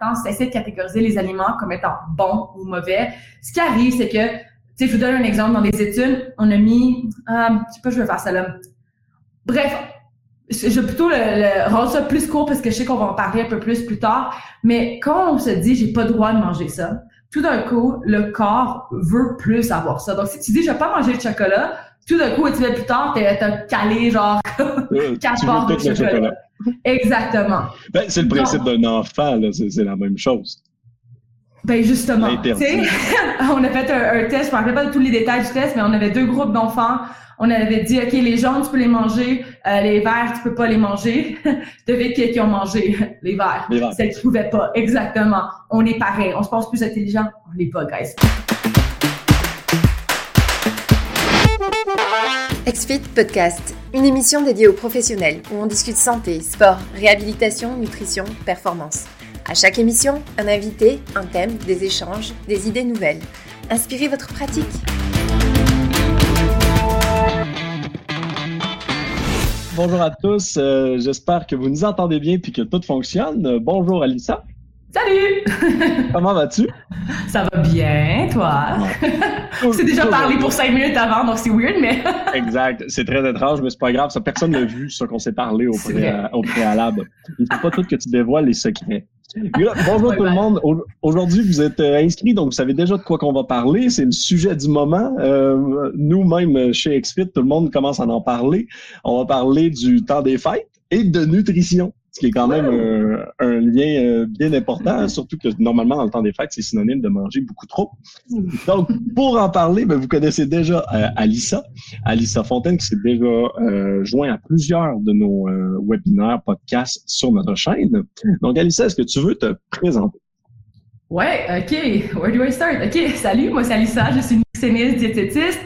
tu essaies de catégoriser les aliments comme étant bons ou mauvais, ce qui arrive, c'est que, tu sais, je vous donne un exemple. Dans les études, on a mis, euh, je sais pas, je vais faire ça là. Bref, je vais plutôt le, rendre ça plus court parce que je sais qu'on va en parler un peu plus plus tard. Mais quand on se dit j'ai pas le droit de manger ça, tout d'un coup, le corps veut plus avoir ça. Donc, si tu dis je vais pas manger de chocolat, tout d'un coup, tu vas plus tard, t'as calé genre quatre barres de chocolat. Exactement. Ben, c'est le principe d'un enfant, là, c'est la même chose. Ben justement, on a fait un, test, je me rappelle pas de tous les détails du test, mais on avait deux groupes d'enfants. On avait dit, OK, les jaunes, tu peux les manger, euh, les verts, tu peux pas les manger. Devez qui, qui ont mangé les verts. Les verts. Celles qui pouvaient pas. Exactement. On est pareil. On se pense plus intelligent. On l'est pas, guys. XFIT Podcast, une émission dédiée aux professionnels où on discute santé, sport, réhabilitation, nutrition, performance. À chaque émission, un invité, un thème, des échanges, des idées nouvelles. Inspirez votre pratique. Bonjour à tous, euh, j'espère que vous nous entendez bien puis que tout fonctionne. Bonjour Alissa. Salut! Comment vas-tu? Ça va bien, toi? On s'est déjà parlé pour cinq minutes avant, donc c'est weird, mais. exact. C'est très étrange, mais c'est pas grave. Ça, personne n'a vu ce qu'on s'est parlé au, au, préalable. Il faut pas tout que tu dévoiles les secrets. Bonjour tout le monde. Aujourd'hui, vous êtes euh, inscrits, donc vous savez déjà de quoi qu'on va parler. C'est le sujet du moment. Euh, Nous-mêmes, chez XFIT, tout le monde commence à en parler. On va parler du temps des fêtes et de nutrition ce qui est quand même euh, un lien euh, bien important, surtout que normalement, dans le temps des fêtes, c'est synonyme de manger beaucoup trop. Donc, pour en parler, ben, vous connaissez déjà euh, Alissa, Alissa Fontaine, qui s'est déjà joint à plusieurs de nos webinaires, podcasts sur notre chaîne. Donc, Alissa, est-ce que tu veux te présenter? Ouais, OK. Where do I start? OK, salut, moi c'est Alissa, je suis nutritionniste, diététiste.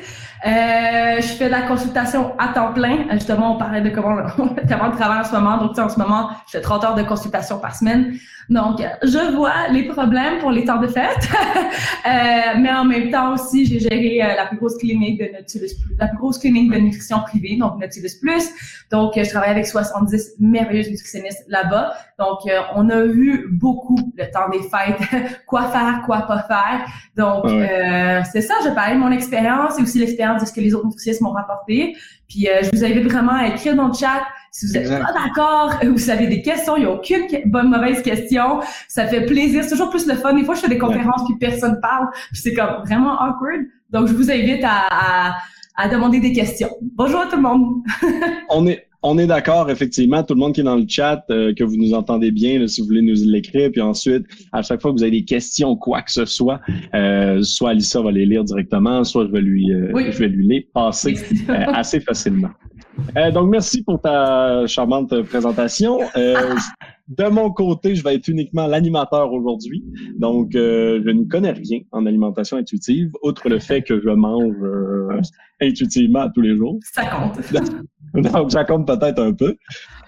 Euh, je fais de la consultation à temps plein. Justement, on parlait de comment, comment on travaille en ce moment. Donc, en ce moment, je fais 30 heures de consultation par semaine. Donc, je vois les problèmes pour les temps de fête. euh, mais en même temps aussi, j'ai géré euh, la plus grosse clinique de Nautilus la plus grosse clinique de nutrition privée, donc Nautilus Plus. Donc, je travaille avec 70 merveilleuses nutritionnistes là-bas. Donc, euh, on a vu beaucoup le temps des fêtes, quoi faire, quoi pas faire. Donc, euh, c'est ça, je parle de mon expérience et aussi l'expérience de ce que les autres nutritionnistes m'ont rapporté. Puis euh, je vous invite vraiment à écrire dans le chat si vous n'êtes pas d'accord, vous avez des questions, il n'y a aucune bonne mauvaise question. Ça fait plaisir, c'est toujours plus le fun. Des fois, je fais des conférences puis personne parle, puis c'est comme vraiment awkward. Donc, je vous invite à, à demander des questions. Bonjour à tout le monde. on est on est d'accord, effectivement, tout le monde qui est dans le chat, euh, que vous nous entendez bien, si vous voulez nous l'écrire, puis ensuite, à chaque fois que vous avez des questions, quoi que ce soit, euh, soit Alissa va les lire directement, soit je vais lui, euh, je vais lui les passer assez facilement. donc, merci pour ta charmante présentation. De mon côté, je vais être uniquement l'animateur aujourd'hui. Donc, je ne connais rien en alimentation intuitive, outre le fait que je mange intuitivement tous les jours. Ça compte. Donc, ça compte peut-être un peu.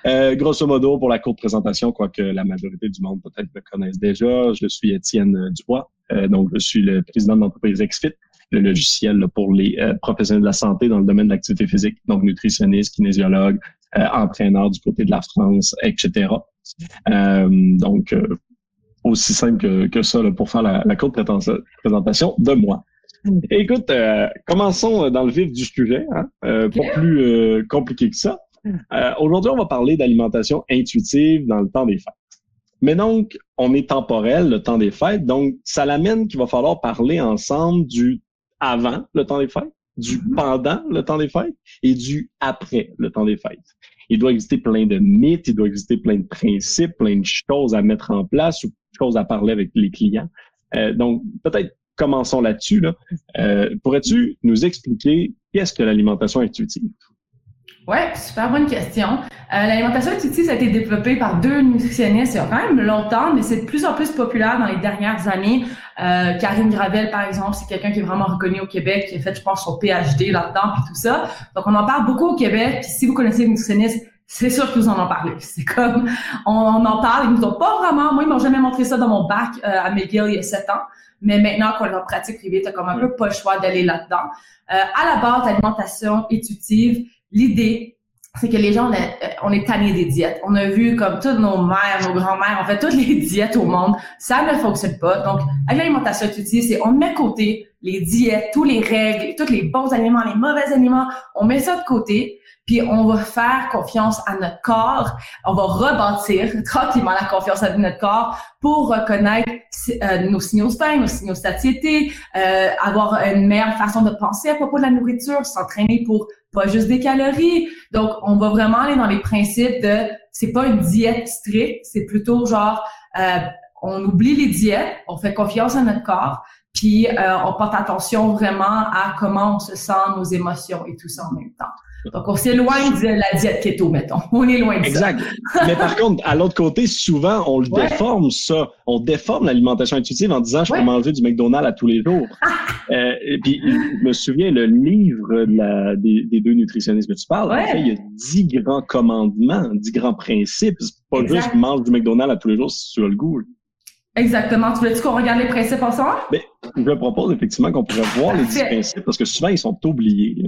Euh, grosso modo, pour la courte présentation, quoique la majorité du monde peut-être me connaisse déjà, je suis Étienne Dubois. Euh, donc, je suis le président de l'entreprise XFIT, le logiciel pour les euh, professionnels de la santé dans le domaine de l'activité physique, donc nutritionniste, kinésiologue, euh, entraîneur du côté de la France, etc. donc, aussi simple que, que ça là, pour faire la, la courte présentation de moi. Écoute, euh, commençons dans le vif du sujet, hein? euh, pas plus euh, compliqué que ça. Aujourd'hui, on va parler d'alimentation intuitive dans le temps des fêtes. Mais donc, on est temporel, le temps des fêtes, donc ça l'amène qu'il va falloir parler ensemble du avant le temps des fêtes, du mm-hmm. pendant le temps des fêtes et du après le temps des fêtes. Il doit exister plein de mythes, il doit exister plein de principes, plein de choses à mettre en place ou choses à parler avec les clients. donc, peut-être commençons là-dessus. Là. Euh, pourrais-tu nous expliquer qu'est-ce que l'alimentation intuitive? Oui, super bonne question. Euh, l'alimentation intuitive, a été développé par deux nutritionnistes il y a quand même longtemps, mais c'est de plus en plus populaire dans les dernières années. Euh, Karine Gravel, par exemple, c'est quelqu'un qui est vraiment reconnu au Québec, qui a fait, je pense, son PhD là-dedans, puis tout ça. Donc, on en parle beaucoup au Québec. Si vous connaissez les nutritionnistes, c'est sûr que vous en en parlez. C'est comme, on, en parle, ils nous ont pas vraiment, moi, ils m'ont jamais montré ça dans mon bac euh, à McGill il y a sept ans. Mais maintenant qu'on est en pratique privée, tu comme un peu pas le choix d'aller là-dedans. Euh, à la base, l'alimentation intuitive, l'idée, c'est que les gens, on, est, on est tanné des diètes. On a vu comme toutes nos mères, nos grands-mères, on fait toutes les diètes au monde. Ça ne fonctionne pas. Donc, avec l'alimentation intuitive, c'est on met de côté les diètes, tous les règles, tous les bons aliments, les mauvais aliments. On met ça de côté, puis on va faire confiance à notre corps. On va rebâtir tranquillement la confiance à notre corps pour reconnaître euh, nos signaux de faim, nos signaux de satiété, euh, avoir une meilleure façon de penser à propos de la nourriture, s'entraîner pour pas juste des calories. Donc, on va vraiment aller dans les principes de, c'est pas une diète stricte, c'est plutôt genre, euh, on oublie les diètes, on fait confiance à notre corps, puis euh, on porte attention vraiment à comment on se sent, nos émotions et tout ça en même temps. Donc, on s'éloigne de la diète keto, mettons. On est loin de exact. ça. Exact. Mais par contre, à l'autre côté, souvent, on le déforme, ça. On déforme l'alimentation intuitive en disant, je peux manger du McDonald's à tous les jours. euh, et puis, je me souviens, le livre de la, des, des, deux nutritionnistes que tu parles, en fait, il y a dix grands commandements, dix grands principes. C'est pas exact. juste mange du McDonald's à tous les jours si tu as le goût. Exactement. Tu voulais-tu qu'on regarde les principes ensemble? Mais, je propose effectivement qu'on pourrait voir les dix principes parce que souvent, ils sont oubliés.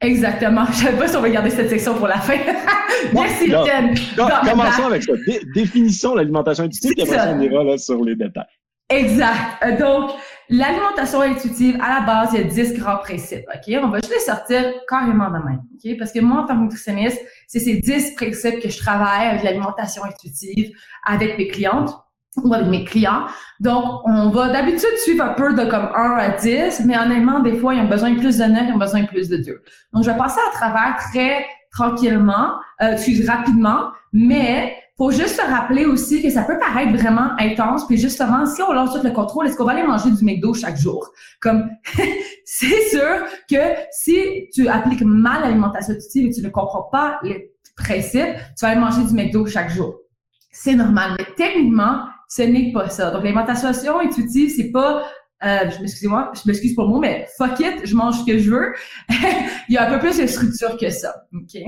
Exactement. Je ne savais pas si on va garder cette section pour la fin. Merci, Étienne. Commençons avec ça. Dé définissons l'alimentation intuitive, et après on ira là, sur les détails. Exact. Euh, donc, l'alimentation intuitive, à la base, il y a 10 grands principes. OK? On va juste les sortir carrément de même. OK? Parce que moi, en tant que nutritionniste, c'est ces 10 principes que je travaille avec l'alimentation intuitive avec mes clientes ou avec mes clients. Donc, on va d'habitude suivre un peu de comme 1 à 10, mais honnêtement, des fois, ils ont besoin de plus de 9, ils ont besoin de plus de 2. Donc, je vais passer à travers très tranquillement, euh, rapidement, mais faut juste se rappeler aussi que ça peut paraître vraiment intense, puis justement, si on lance tout le contrôle, est-ce qu'on va aller manger du McDo chaque jour? Comme, c'est sûr que si tu appliques mal l'alimentation intuitive et tu ne comprends pas les principes, tu vas aller manger du McDo chaque jour. C'est normal, mais techniquement, ce n'est pas ça. Donc, l'alimentation intuitive, c'est pas euh, je m'excuse-moi, je m'excuse pour le mot, mais fuck it, je mange ce que je veux. Il y a un peu plus de structure que ça. OK?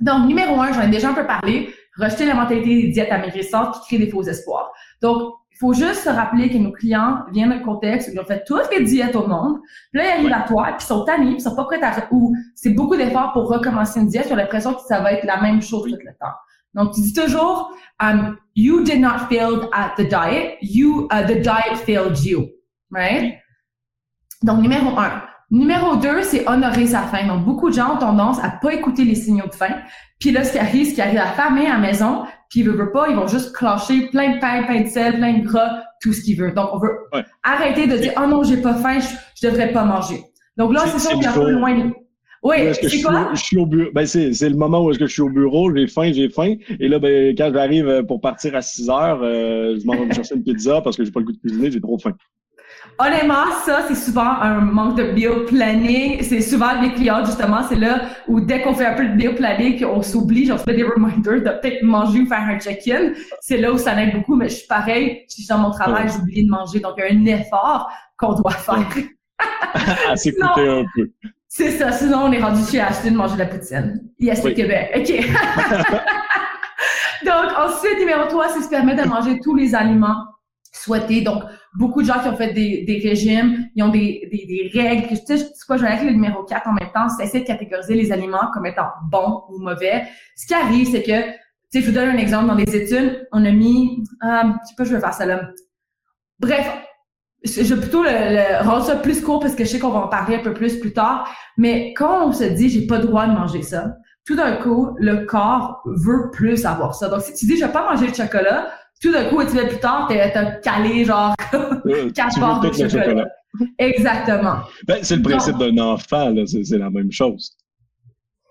Donc, numéro un, j'en ai déjà un peu parlé, rejeter la mentalité des diètes amaigrissantes qui créent des faux espoirs. Donc, il faut juste se rappeler que nos clients viennent d'un contexte où ils ont fait toutes les diètes au monde, puis là, ils arrivent à toi, puis ils sont tannés, puis ils sont pas prêts à... ou c'est beaucoup d'efforts pour recommencer une diète, ils ont l'impression que ça va être la même chose tout le temps. Donc, tu dis toujours, um, you did not fail at the diet, you, uh, the diet failed you, right? Donc, numéro un. Numéro deux, c'est honorer sa faim. Donc, beaucoup de gens ont tendance à pas écouter les signaux de faim. Puis là, ce qui arrive, ce qui arrive à famille à la maison, puis ils veulent pas, ils vont juste clencher plein de pain, plein de sel, plein de gras, tout ce qu'ils veulent. Donc, on veut arrêter de dire, oh non, j'ai pas faim, je, je devrais pas manger. Donc là, c'est ça qu'on est un peu loin. Oui, c'est quoi? Je suis au bureau. Ben, c'est, c'est le moment où est-ce que je suis au bureau, j'ai faim, j'ai faim. Et là, ben, quand j'arrive euh, pour partir à 6 heures, euh, je m'en vais me chercher une pizza parce que j'ai pas le goût de cuisiner, j'ai trop faim. Honnêtement, ça, c'est souvent un manque de bio-planning. C'est souvent les clients, justement, c'est là où dès qu'on fait un peu de bio-planning, on s'oublie, on se fait des reminders de peut-être manger ou faire un check-in. C'est là où ça aide beaucoup, mais je suis pareil, je suis dans mon travail, j'ai oublié de manger. Donc, il y a un effort qu'on doit faire. à s'écouter un peu. C'est ça. Sinon, on est rendu chez Ashton manger de la poutine. Yes, oui. Québec. OK. Donc, ensuite, numéro 3, c'est se permettre de manger tous les aliments souhaités. Donc, beaucoup de gens qui ont fait des, des régimes, ils ont des, des, des règles. Tu sais, c'est quoi, je vais avec le numéro 4 en même temps, c'est essayer de catégoriser les aliments comme étant bons ou mauvais. Ce qui arrive, c'est que, tu sais, je vous donne un exemple. Dans les études, on a mis, euh, je sais pas, je vais faire ça là. Bref, je vais plutôt le, rendre ça plus court parce que je sais qu'on va en parler un peu plus plus tard. Mais quand on se dit j'ai pas le droit de manger ça, tout d'un coup, le corps veut plus avoir ça. Donc, si tu dis je vais pas manger de chocolat, tout d'un coup, tu vas plus tard, t'as calé genre quatre barres de chocolat. Exactement. Ben, c'est le principe d'un enfant, là, c'est la même chose.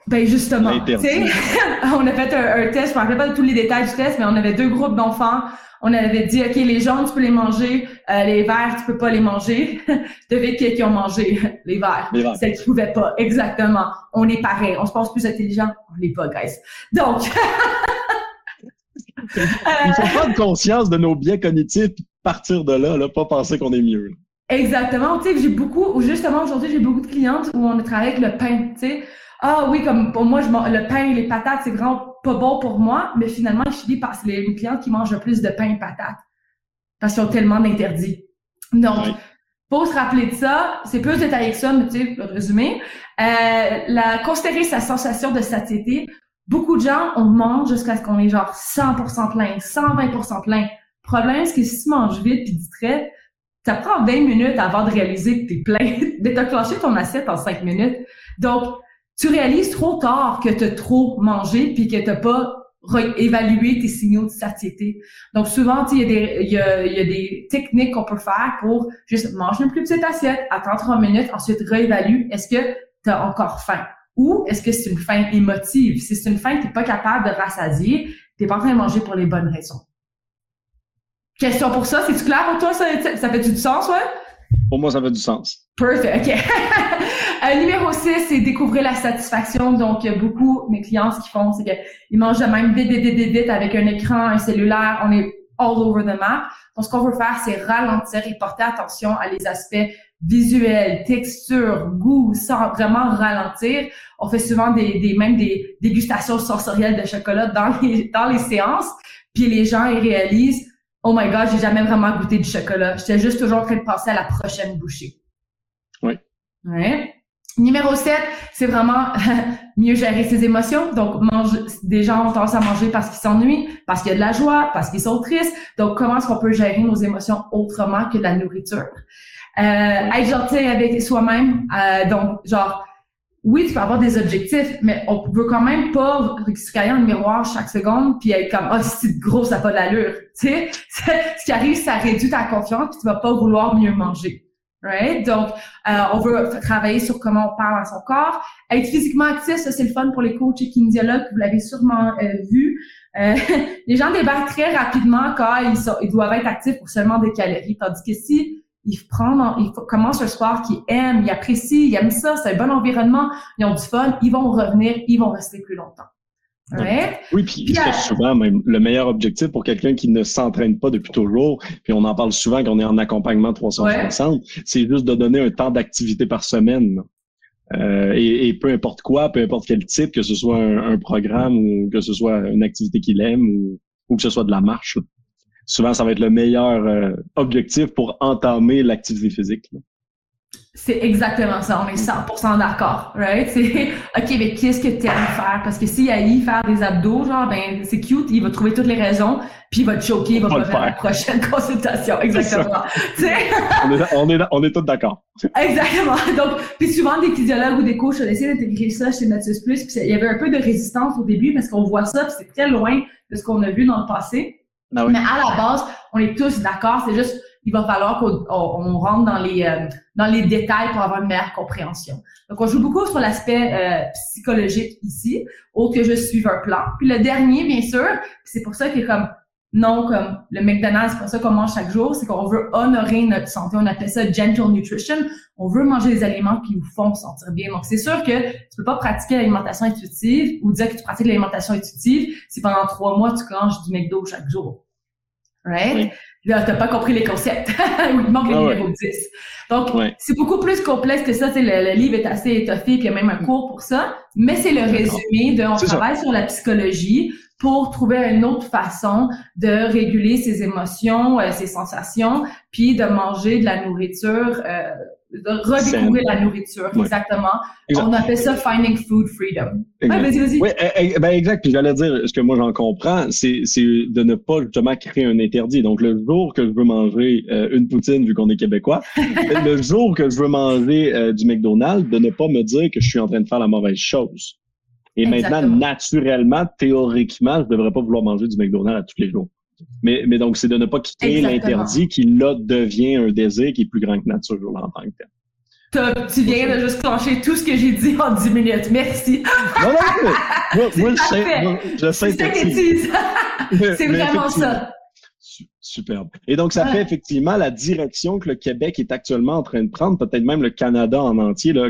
Ben justement, on a fait un, un, test, je me rappelle pas de tous les détails du test, mais on avait deux groupes d'enfants on avait dit, OK, les jaunes, tu peux les manger, euh, les verts, tu peux pas les manger. Devine qui, qui ont mangé? Les verts. Les verts. Celles qui pouvaient pas. Exactement. On est pareil. On se pense plus intelligent. On l'est pas, guys. Donc. Il faut prendre conscience de nos biais cognitifs partir de là, là, pas penser qu'on est mieux. Exactement. Tu sais, j'ai beaucoup, justement, aujourd'hui, j'ai beaucoup de clientes où on a travaillé avec le pain, tu sais. Ah oui, comme pour moi, je le pain et les patates, c'est vraiment pas bon pour moi, mais finalement, je finis par c'est les clients qui mangent le plus de pain et patates parce qu'ils ont tellement d'interdits. Donc, pour se rappeler de ça, c'est plus détaillé que ça, mais tu sais, le résumé. Euh, la, considérer sa sensation de satiété. Beaucoup de gens, on mange jusqu'à ce qu'on est genre 100% plein, 120% plein. Problème, c'est que si tu manges vite puis distrait, ça prend 20 minutes avant de réaliser que t'es plein, de t'acclencher ton assiette en 5 minutes. Donc, tu réalises trop tard que t'as trop mangé puis que t'as pas évaluer tes signaux de satiété. Donc souvent, il y, a des, il, y a, y a des techniques qu'on peut faire pour juste manger une plus petite assiette, attendre trois minutes, ensuite réévalue. Est-ce que tu as encore faim? Ou est-ce que c'est une faim émotive? Si c'est une faim que tu pas capable de rassasier, tu pas en train de manger pour les bonnes raisons. Question pour ça, c'est-tu clair pour toi? Ça, ça fait du sens, ouais? Pour moi, ça fait du sens. Perfect, OK. euh, numéro 6, c'est découvrir la satisfaction. Donc, beaucoup, mes clients, ce qu'ils font, c'est qu'ils mangent de même vite, vite, vite, vite, avec un écran, un cellulaire. On est all over the map. Donc, ce qu'on veut faire, c'est ralentir et porter attention à les aspects visuels, texture, goût, sans vraiment ralentir. On fait souvent des, des même des dégustations sensorielles de chocolat dans les, dans les séances. Puis les gens, ils réalisent, oh my god, j'ai jamais vraiment goûté du chocolat. J'étais juste toujours en train de passer à la prochaine bouchée. Oui. Ouais. Numéro 7, c'est vraiment mieux gérer ses émotions. Donc, mange, des gens ont tendance à manger parce qu'ils s'ennuient, parce qu'il y a de la joie, parce qu'ils sont tristes. Donc, comment est-ce qu'on peut gérer nos émotions autrement que de la nourriture? Euh, être gentil avec soi-même. Euh, donc, genre, oui, tu peux avoir des objectifs, mais on veut quand même pas se cailler dans le miroir chaque seconde puis être comme ah oh, c'est gros ça n'a pas d'allure. Tu sais, ce qui arrive, ça réduit ta confiance puis tu vas pas vouloir mieux manger. Right? Donc, euh, on veut travailler sur comment on parle à son corps. Être physiquement actif, ça c'est le fun pour les coachs et kinésiologues, vous l'avez sûrement euh, vu. Euh, les gens débarquent très rapidement quand ils, sont, ils doivent être actifs pour seulement des calories. Tandis que si ils prennent, ils commencent un sport qu'ils aiment, ils apprécient, ils aiment ça, c'est un bon environnement, ils ont du fun, ils vont revenir, ils vont rester plus longtemps. Oui, puis c'est souvent même le meilleur objectif pour quelqu'un qui ne s'entraîne pas depuis toujours, puis on en parle souvent quand on est en accompagnement 360, c'est juste de donner un temps d'activité par semaine. Euh, et, peu importe quoi, peu importe quel type, que ce soit un, programme ou que ce soit une activité qu'il aime ou, ou, que ce soit de la marche. Souvent, ça va être le meilleur euh, objectif pour entamer l'activité physique. C'est exactement ça, on est 100% d'accord, right? C'est, OK, mais qu'est-ce que tu aimes faire? Parce que s'il a y faire des abdos, genre, ben, c'est cute, il va trouver toutes les raisons, puis il va te choquer, il va pas faire la prochaine consultation. Exactement. on, est, on, est, on est tous d'accord. Exactement. Donc, puis souvent, des physiologues ou des coachs ont essayé d'intégrer ça chez Natus Plus, puis il y avait un peu de résistance au début parce qu'on voit ça, puis c'est très loin de ce qu'on a vu dans le passé. Ah mais à la base, on est tous d'accord, c'est juste il va falloir qu'on rentre dans les euh, dans les détails pour avoir une meilleure compréhension. Donc, on joue beaucoup sur l'aspect euh, psychologique ici, autre que je suive un plan. Puis le dernier, bien sûr, c'est pour ça que comme non comme le McDonald's, c'est pour ça qu'on mange chaque jour, c'est qu'on veut honorer notre santé. On appelle ça gentle nutrition. On veut manger des aliments qui nous font sentir bien. Donc, c'est sûr que tu peux pas pratiquer l'alimentation intuitive ou dire que tu pratiques l'alimentation intuitive si pendant trois mois, tu manges du McDo chaque jour. Right? Là, t'as pas compris les concepts. il manque le ah numéro 10. Donc, c'est beaucoup plus complexe que ça. Le, le livre est assez étoffé, puis il y a même un cours pour ça. Mais c'est le résumé de on travaille sur la psychologie pour trouver une autre façon de réguler ses émotions, euh, ses sensations, puis de manger de la nourriture euh, de redécouvrir la nourriture, exactement. On appelle ça finding food freedom. vas-y, vas-y. Oui, eh, eh, ben exact. Puis j'allais dire, ce que moi j'en comprends, c'est, c'est de ne pas justement créer un interdit. Donc le jour que je veux manger euh, une poutine, vu qu'on est québécois, le jour que je veux manger euh, du McDonald's, de ne pas me dire que je suis en train de faire la mauvaise chose. Et maintenant, naturellement, théoriquement, je devrais pas vouloir manger du McDonald's à tous les jours. Mais, mais donc, c'est de ne pas quitter l'interdit qui, là, devient un désir qui est plus grand que nature en tant que tel. Tu viens de juste clencher tout ce que j'ai dit en 10 minutes. Merci. Non, non, non. Moi, moi je, je synthétise. C'est vraiment ça. Superbe. Et donc, ça fait effectivement la direction que le Québec est actuellement en train de prendre, peut-être même le Canada en entier, là,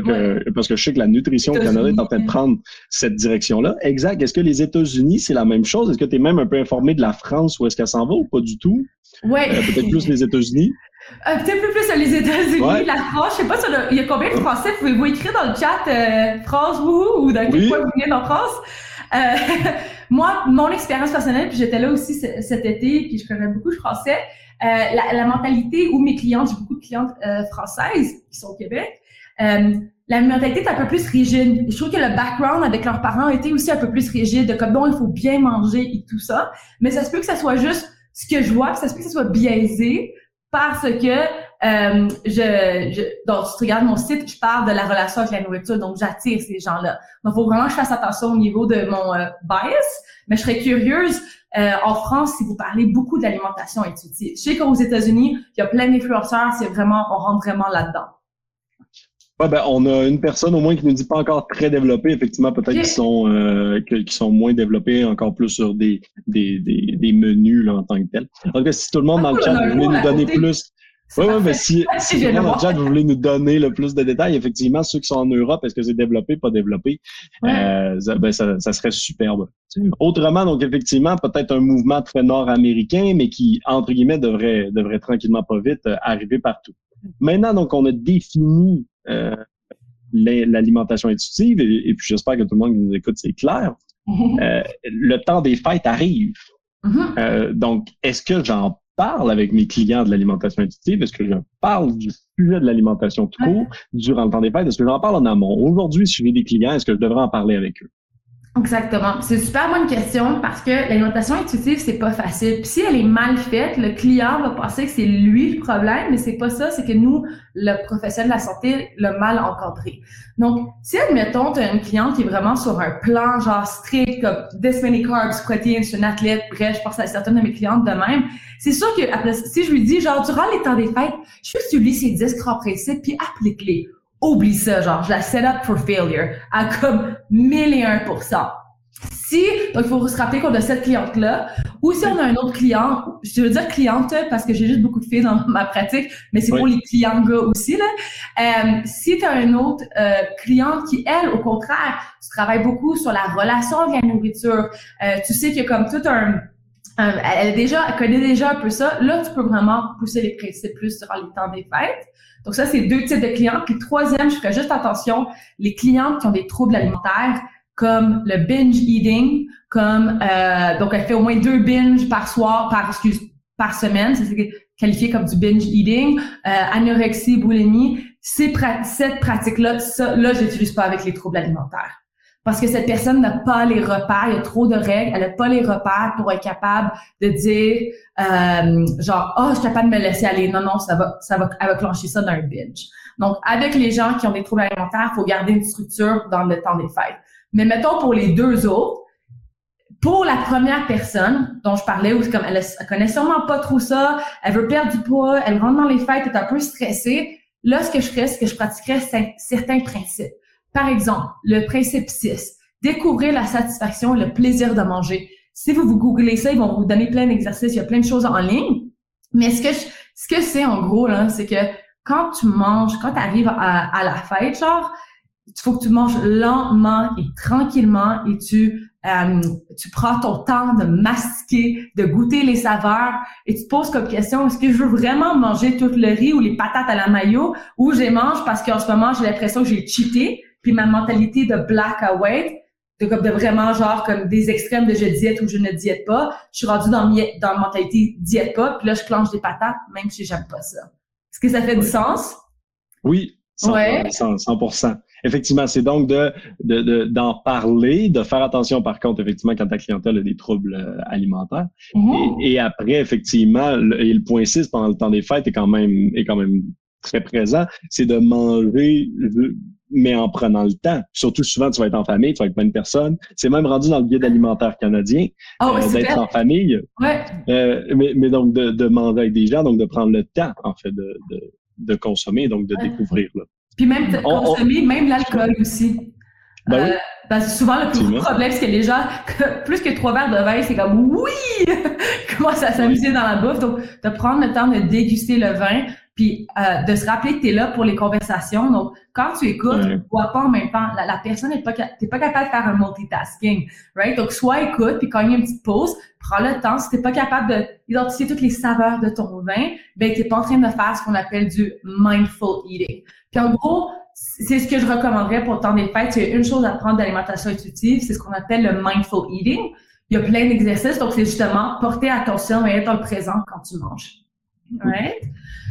parce que je sais que la nutrition au Canada est en train de prendre cette direction-là. Exact. Est-ce que les États-Unis, c'est la même chose? Est-ce que tu es même un peu informé de la France, où est-ce qu'elle s'en va ou pas du tout? Oui. Euh, peut-être plus les États-Unis? Euh, peut-être plus plus les États-Unis, la France. Je sais pas, il y a combien de Français? Pouvez-vous écrire dans le chat euh, France, vous, ou dans quel point vous venez en France? moi, mon expérience personnelle, puis j'étais là aussi cet été, puis je connais beaucoup de Français, euh, la, la, mentalité où mes clientes, j'ai beaucoup de clientes euh, françaises qui sont au Québec, euh, la mentalité est un peu plus rigide. Je trouve que le background avec leurs parents était aussi un peu plus rigide, comme bon, il faut bien manger et tout ça. Mais ça se peut que ça soit juste ce que je vois, ça se peut que ça soit biaisé parce que euh, je, je, donc si tu regardes mon site, je parle de la relation avec la nourriture, donc j'attire ces gens-là. Donc, il faut vraiment que je fasse attention au niveau de mon euh, bias, mais je serais curieuse euh, en France si vous parlez beaucoup d'alimentation intuitive. Je sais qu'aux États-Unis, il y a plein d'influenceurs, c'est vraiment, on rentre vraiment là-dedans. Ouais, ben, on a une personne au moins qui ne dit pas encore très développée. Effectivement, peut-être qu'ils sont euh, qui sont moins développés, encore plus sur des, des, des, des menus là, en tant que tel. En tout si tout le monde dans le ah, chat voulait nous donner plus. Oui, oui, mais si, si monde dans le chat voulait nous donner le plus de détails, effectivement, ceux qui sont en Europe, est-ce que c'est développé, pas développé? Euh, ben, ça, ça serait superbe. Autrement, donc effectivement, peut-être un mouvement très nord-américain, mais qui, entre guillemets, devrait, devrait tranquillement pas vite euh, arriver partout. Maintenant, donc, on a défini euh, l'alimentation intuitive, et, puis j'espère que tout le monde qui nous écoute, c'est clair. Euh, le temps des fêtes arrive. Mm-hmm. Euh, donc, est-ce que j'en parle avec mes clients de l'alimentation intuitive? Est-ce que je parle du sujet de l'alimentation tout court durant le temps des fêtes? Est-ce que j'en parle en amont? Aujourd'hui, si j'ai des clients, est-ce que je devrais en parler avec eux? Exactement. C'est une super bonne question parce que l'alimentation intuitive, c'est pas facile. Puis si elle est mal faite, le client va penser que c'est lui le problème, mais c'est pas ça, c'est que nous, le professionnel de la santé, le mal encadré. Donc, si admettons, tu as une cliente qui est vraiment sur un plan genre strict, comme this many carbs, protéines, c'est une athlète, bref, je pense à certaines de mes clientes de même, c'est sûr que si je lui dis, genre, durant les temps des fêtes, je veux que tu ces 10 grands principes puis applique-les oublie ça, genre, je la set up for failure comme 1001% si, donc il faut se rappeler qu'on a cette cliente-là, ou si on a un autre client, je veux dire cliente parce que j'ai juste beaucoup de filles dans ma pratique, mais c'est pour les clients gars aussi, là. Euh, si tu as un autre euh, cliente qui, elle, au contraire, tu travailles beaucoup sur la relation avec la nourriture, euh, tu sais que comme tout un, elle, déjà, elle connaît déjà un peu ça, là, tu peux vraiment pousser les principes plus sur les temps des fêtes. Donc ça, c'est deux types de clients. Puis troisième, je ferais juste attention, les clients qui ont des troubles alimentaires, comme le binge eating, comme euh, donc elle fait au moins deux binges par soir, par excuse, par semaine, c'est qualifié comme du binge eating, euh, anorexie, boulimie. Ces cette pratique-là, ça, là, j'utilise pas avec les troubles alimentaires parce que cette personne n'a pas les repères, il y a trop de règles, elle n'a pas les repères pour être capable de dire euh, genre oh je suis capable de me laisser aller. Non non, ça va ça va elle va clencher ça dans un binge. Donc avec les gens qui ont des troubles alimentaires, faut garder une structure dans le temps des fêtes. Mais mettons pour les deux autres, pour la première personne dont je parlais, où comme elle, elle connaît sûrement pas trop ça, elle veut perdre du poids, elle rentre dans les fêtes, elle est un peu stressée. Là, ce que je ferais, c'est que je pratiquerais certains principes. Par exemple, le principe 6, découvrir la satisfaction et le plaisir de manger. Si vous vous googlez ça, ils vont vous donner plein d'exercices, il y a plein de choses en ligne. Mais ce que je, ce que c'est en gros là, c'est que quand tu manges, quand tu arrives à, à, la fête, genre, il faut que tu manges lentement et tranquillement et tu euh, tu prends ton temps de masquer, de goûter les saveurs et tu te poses comme question est-ce que je veux vraiment manger tout le riz ou les patates à la mayo ou je les mange parce qu'en ce moment j'ai l'impression que j'ai cheaté? Puis ma mentalité de black and white, de, comme de vraiment genre comme des extrêmes de je diète ou je ne diète pas, je suis rendue dans, dans la mentalité diète pas, puis là je clenche des patates même si j'aime pas ça. Est-ce que ça fait du sens? Oui, 100%. Ouais. 100%. Effectivement, c'est donc de d'en de, parler, de faire attention par contre, effectivement, quand ta clientèle a des troubles euh, alimentaires. Mm-hmm. et, et, après, effectivement, le, et le point 6 pendant le temps des fêtes est quand même est quand même très présent, c'est de manger mais en prenant le temps. Surtout souvent, tu vas être en famille, tu vas être plein de personnes. C'est même rendu dans le guide alimentaire canadien oh, euh, d'être en famille. Ouais. Euh, mais, mais, donc de, de manger avec des gens, donc de prendre le temps, en fait, de, de, de consommer, donc de découvrir. Là. Puis même de consommer, même l'alcool aussi. Ben oui. Euh, parce que souvent, le plus problème, c'est que les gens, plus que trois verres de vin, c'est comme oui! commencent à s'amuser dans la bouffe? Donc, de prendre le temps de déguster le vin, puis euh, de se rappeler que tu es là pour les conversations. Donc, quand tu écoutes, tu ne vois pas en même temps. La, personne n'est pas, t'es pas capable de faire un multitasking, right? Donc, soit écoute, puis quand il y a une petite pause, prends le temps. Si tu n'es pas capable d'identifier toutes les saveurs de ton vin, ben, tu n'es pas en train de faire ce qu'on appelle du mindful eating. Puis en gros, c'est ce que je recommanderais pour le temps des fêtes. Il y a une chose à prendre d'alimentation intuitive, c'est ce qu'on appelle le mindful eating. Il y a plein d'exercices, donc c'est justement porter attention et être dans le présent quand tu manges. Right?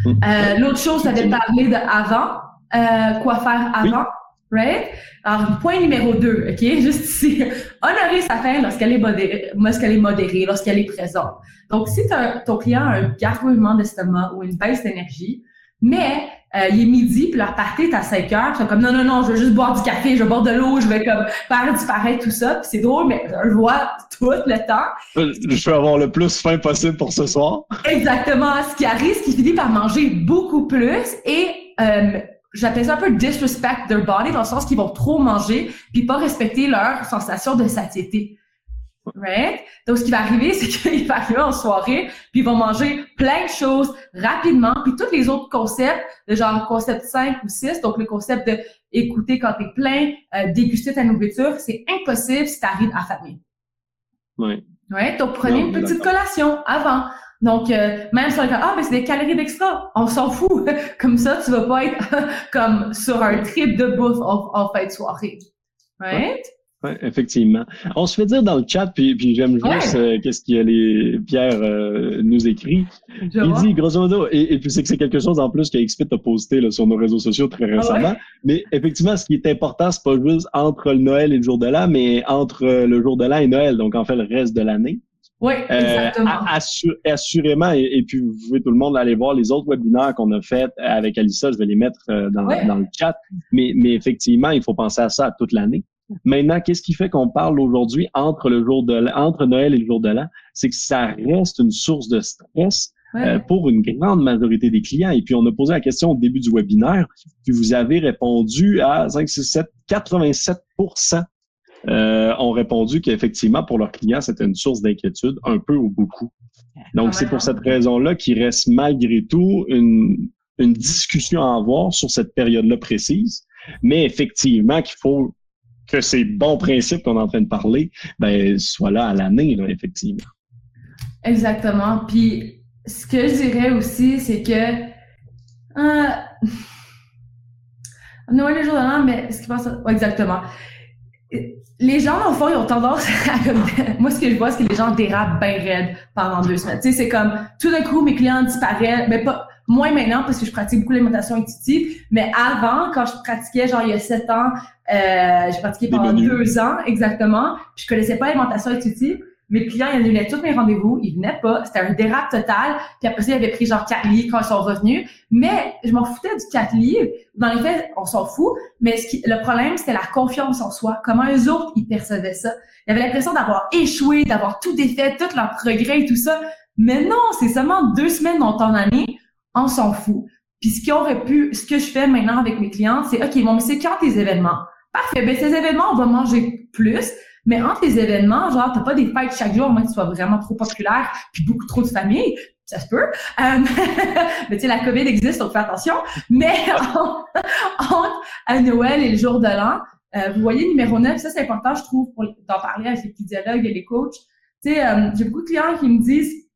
Euh, L'autre chose, ça avait parlé de avant, euh, quoi faire avant. Right? Alors, point numéro deux, OK? Juste ici. Honorer sa faim lorsqu'elle est modérée, lorsqu'elle est modérée, lorsqu'elle est présente. Donc, si ton client a un gargouillement d'estomac ou une baisse d'énergie, mais euh, il est midi, puis leur partie est à 5 heures. C'est comme non, non, non, je veux juste boire du café, je veux boire de l'eau, je vais comme faire disparaître tout ça. Puis c'est drôle, mais je vois tout le temps. Je veux avoir le plus faim possible pour ce soir. Exactement. Ce qui arrive, c'est qu'il finit par manger beaucoup plus et euh, j'appelle ça un peu disrespect their body dans le sens qu'ils vont trop manger puis pas respecter leur sensation de satiété. Right? Donc, ce qui va arriver, c'est qu'il va arriver en soirée, puis ils vont manger plein de choses rapidement, puis tous les autres concepts, de genre concept 5 ou 6, donc le concept de écouter quand t'es plein, euh, déguster ta nourriture, c'est impossible si t'arrives affamé. Oui. Ouais, donc prenez une petite collation avant. Donc, euh, même si on dit, ah, mais c'est des calories d'extra, on s'en fout. comme ça, tu vas pas être comme sur un trip de bouffe en, en fin de soirée. Right? Oui, effectivement. On se fait dire dans le chat, puis, puis j'aime juste euh, qu'est-ce qu'il y a les Pierre euh, nous écrit. Il dit grosso modo, et, puis c'est que c'est quelque chose en plus qu'Expit a posté là, sur nos réseaux sociaux très ah récemment. Mais effectivement, ce qui est important, c'est pas juste entre le Noël et le jour de l'an, mais entre le jour de l'an et Noël, donc en fait le reste de l'année. Oui, euh, exactement. assurément, et, puis vous pouvez tout le monde aller voir les autres webinaires qu'on a fait avec Alissa, je vais les mettre dans, dans le chat. Mais, mais effectivement, il faut penser à ça toute l'année. Maintenant, qu'est-ce qui fait qu'on parle aujourd'hui entre le jour de entre Noël et le jour de l'an? C'est que ça reste une source de stress euh, pour une grande majorité des clients. Et puis, on a posé la question au début du webinaire, puis vous avez répondu à 5, 6, 7, 87 euh, ont répondu qu'effectivement, pour leurs clients, c'était une source d'inquiétude, un peu ou beaucoup. Donc, c'est pour cette raison-là qu'il reste malgré tout une, une discussion à avoir sur cette période-là précise. Mais effectivement, qu'il faut que ces bons principes qu'on est en train de parler, ben, soient là à l'année, effectivement. Exactement. Puis, ce que je dirais aussi, c'est que euh, Noël le jour de l'an, mais ce qui passe, exactement. Les gens, le fond, ils ont tendance à, moi, ce que je vois, c'est que les gens dérapent bien raide pendant deux semaines. Tu sais, c'est comme, tout d'un coup, mes clients disparaissent, mais pas, Moins maintenant parce que je pratique beaucoup l'alimentation intuitive, mais avant, quand je pratiquais, genre il y a sept ans, euh, j'ai pratiqué pendant deux ans exactement, puis je connaissais pas l'alimentation intuitive. Mes clients, ils annulaient tous mes rendez-vous, ils venaient pas, c'était un dérap total. Puis après ça, ils avaient pris genre quatre livres quand ils sont revenus. Mais je m'en foutais du quatre livres. Dans les faits, on s'en fout. Mais ce qui, le problème, c'était la confiance en soi. Comment eux autres, ils percevaient ça. Ils avaient l'impression d'avoir échoué, d'avoir tout défait, tout leur progrès et tout ça. Mais non, c'est seulement deux semaines dans ton année on s'en fout. Puis ce qui aurait pu, ce que je fais maintenant avec mes clients, c'est OK, bon, mais c'est quand tes événements? Parfait, ben ces événements, on va manger plus, mais entre les événements, genre, t'as pas des fêtes chaque jour, moins que tu sois vraiment trop populaire, puis beaucoup trop de familles, ça se peut. Euh, mais tu sais, la COVID existe, donc fais attention. Mais entre, à Noël et le jour de l'an, euh, vous voyez numéro 9, ça c'est important, je trouve, pour d'en parler avec les dialogues et les coachs. Tu sais, euh, j'ai beaucoup de clients qui me disent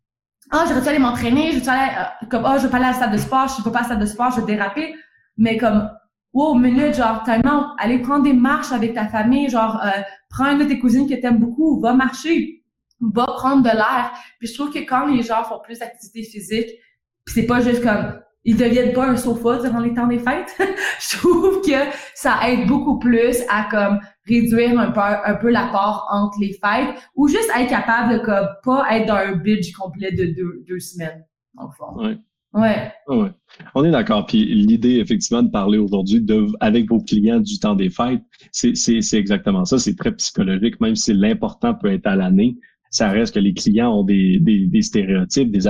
ah, j'aurais dû aller m'entraîner, je vais aller, euh, comme, ah, oh, je vais pas aller à la salle de sport, je ne pas à la salle de sport, je vais déraper. Mais comme, wow, minute, genre, tellement, aller prendre des marches avec ta famille, genre, euh, prends une de tes cousines que t'aimes beaucoup, va marcher, va prendre de l'air. Puis je trouve que quand les gens font plus d'activité physique, c'est pas juste comme, ils deviennent pas un sofa durant les temps des fêtes. je trouve que ça aide beaucoup plus à comme réduire un peu, un peu l'apport entre les fêtes ou juste être capable de comme, pas être dans un binge complet de deux, deux semaines, dans le. Ouais. ouais. On est d'accord. Puis l'idée, effectivement, de parler aujourd'hui de avec vos clients du temps des fêtes, c'est, c'est, c'est exactement ça. C'est très psychologique, même si l'important peut être à l'année ça reste que les clients ont des, des, des stéréotypes, des,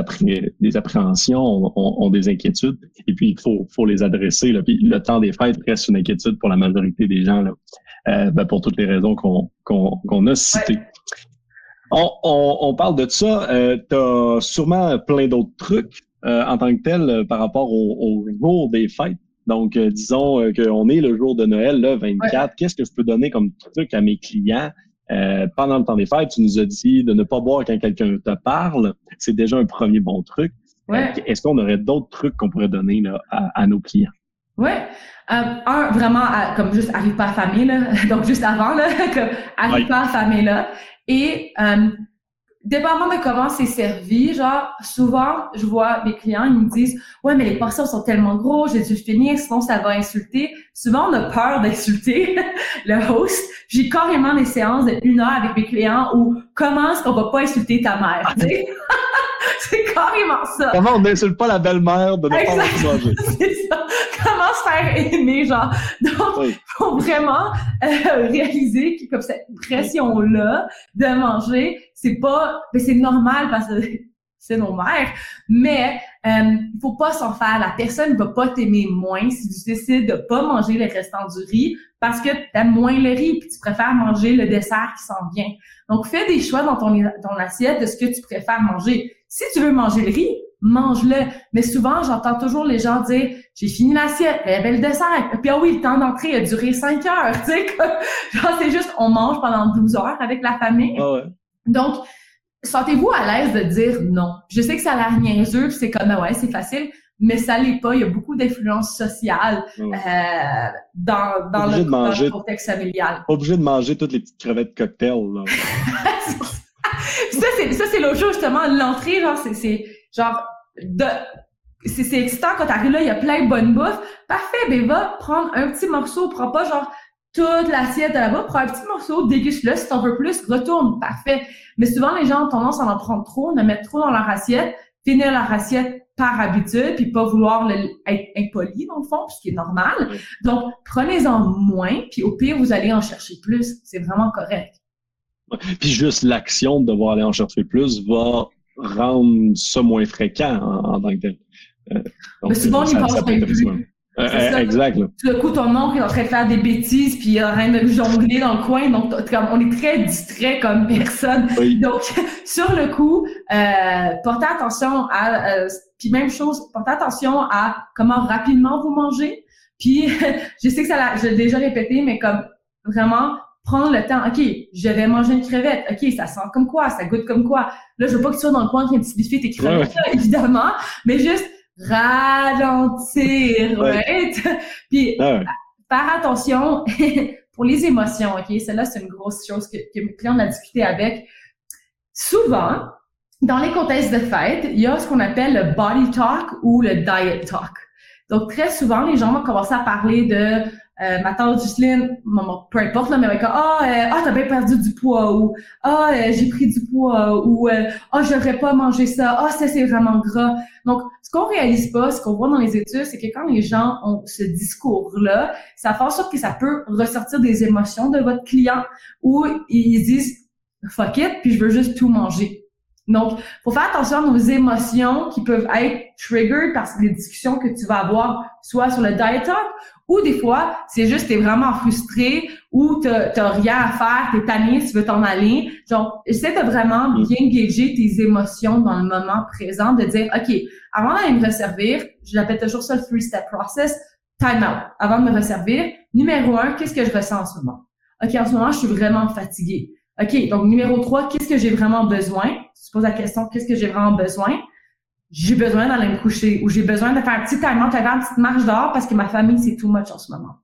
des appréhensions, ont, ont, des inquiétudes, et puis il faut, faut les adresser. Là. Puis le temps des fêtes reste une inquiétude pour la majorité des gens, là, euh, ben, pour toutes les raisons qu'on qu'on a citées. On, on, on, parle de ça. Euh, tu as sûrement plein d'autres trucs euh, en tant que tel euh, par rapport au, au jour des fêtes. Donc, euh, disons qu'on est le jour de Noël, le 24. Qu'est-ce que je peux donner comme truc à mes clients? Pendant le temps des fêtes, tu nous as dit de ne pas boire quand quelqu'un te parle. C'est déjà un premier bon truc. Est-ce qu'on aurait d'autres trucs qu'on pourrait donner là, à, nos clients? Ouais. Euh, un, vraiment, comme juste arrive pas affamé, là. Donc, juste avant, là, comme arrive pas affamé, là. Et, euh, dépendamment de comment c'est servi, genre, souvent, je vois mes clients, ils me disent, ouais, mais les portions sont tellement gros, j'ai dû finir, sinon ça va insulter. Souvent, on a peur d'insulter le host. J'ai carrément des séances de une heure avec mes clients où comment est-ce qu'on va pas insulter ta mère, C'est carrément ça. Comment on n'insulte pas la belle-mère de ne pas manger? C'est ça. Comment se faire aimer, genre. Donc, il faut vraiment euh, réaliser que comme cette pression-là de manger, c'est pas, mais c'est normal parce que c'est nos mères, mais euh, il faut pas s'en faire. La personne ne va pas t'aimer moins si tu décides de pas manger les restants du riz parce que tu aimes moins le riz puis tu préfères manger le dessert qui s'en vient. Donc, fais des choix dans ton, ton assiette de ce que tu préfères manger. Si tu veux manger le riz, mange-le. Mais souvent, j'entends toujours les gens dire, j'ai fini l'assiette, il y avait le dessert. Puis ah oui, le temps d'entrée a duré 5 heures. Tu sais, genre, c'est juste, on mange pendant 12 heures avec la famille. Ah ouais. Donc, sentez-vous à l'aise de dire non. Je sais que ça a l'air niaiseux, c'est comme, ah ouais, c'est facile, mais ça l'est pas. Il y a beaucoup d'influence sociale euh, dans, dans, le, contexte familial. Obligé de manger toutes les petites crevettes cocktail. Là. ça, c'est, ça, c'est l'autre chose, justement. L'entrée, genre, c'est, c'est genre, de, c'est, c'est excitant quand t'arrives là, il y a plein de bonnes bouffes. Parfait, ben va prendre un petit morceau, prends pas genre toute l'assiette de là-bas, prends un petit morceau, déguste-le. Si t'en veux plus, retourne. Parfait. Mais souvent, les gens ont tendance à en prendre trop, de mettre trop dans leur assiette, finir leur assiette par habitude, puis pas vouloir être impoli dans le fond, ce qui est normal. Donc, prenez-en moins, puis au pire, vous allez en chercher plus. C'est vraiment correct. Puis juste l'action de devoir aller en chercher plus va rendre ça moins fréquent en, tant que tel. Euh, mais souvent, on n'y pense plus. Euh, euh, exact. Tout le coup, ton oncle est en train de faire des bêtises, puis il est en train de jongler dans le coin. Donc, comme, on est très distrait comme personne. Donc, sur le coup, euh, portez attention à... Euh, puis même chose, portez attention à comment rapidement vous mangez. Puis, je sais que ça j'ai déjà répété, mais comme vraiment prendre le temps. OK, je vais manger une crevette. OK, ça sent comme quoi? Ça goûte comme quoi? Là, je veux pas que tu sois dans le coin qui ait un petit buffet tes crevettes, évidemment. Mais juste ralentir, right? Puis, ah faire attention pour les émotions, OK? Celle-là, c'est une grosse chose que, que mes clients ont discuté avec. Souvent, dans les contextes de fête, il y a ce qu'on appelle le body talk ou le diet talk. Donc, très souvent, les gens vont commencer à parler de euh, ma tante Justine, peu importe, là, mais va ah, euh, ah, t'as bien perdu du poids, ou ah, euh, j'ai pris du poids, ou ah, oh, je devrais pas manger ça, ah, ça, c'est vraiment gras. Donc, ce qu'on réalise pas, ce qu'on voit dans les études, c'est que quand les gens ont ce discours-là, ça fait en sorte que ça peut ressortir des émotions de votre client, où ils disent, fuck it, puis je veux juste tout manger. Donc, faut faire attention à nos émotions qui peuvent être triggered par les discussions que tu vas avoir, soit sur le diet talk, ou des fois, c'est juste t'es vraiment frustré ou t'as rien à faire, t'es tanné, tu veux t'en aller. Donc, essaie de vraiment mm. bien gager tes émotions dans le moment présent, de dire, OK, avant d'aller me resservir, je l'appelle toujours ça le three-step process, time out. Avant de me resservir, numéro un, qu'est-ce que je ressens en ce moment? OK, en ce moment, je suis vraiment fatiguée. OK, donc numéro 3, qu'est-ce que j'ai vraiment besoin? Tu te poses la question, qu'est-ce que j'ai vraiment besoin? J'ai besoin d'aller me coucher ou j'ai besoin de faire un petit time de faire une petite marche dehors parce que ma famille, c'est too much en ce moment.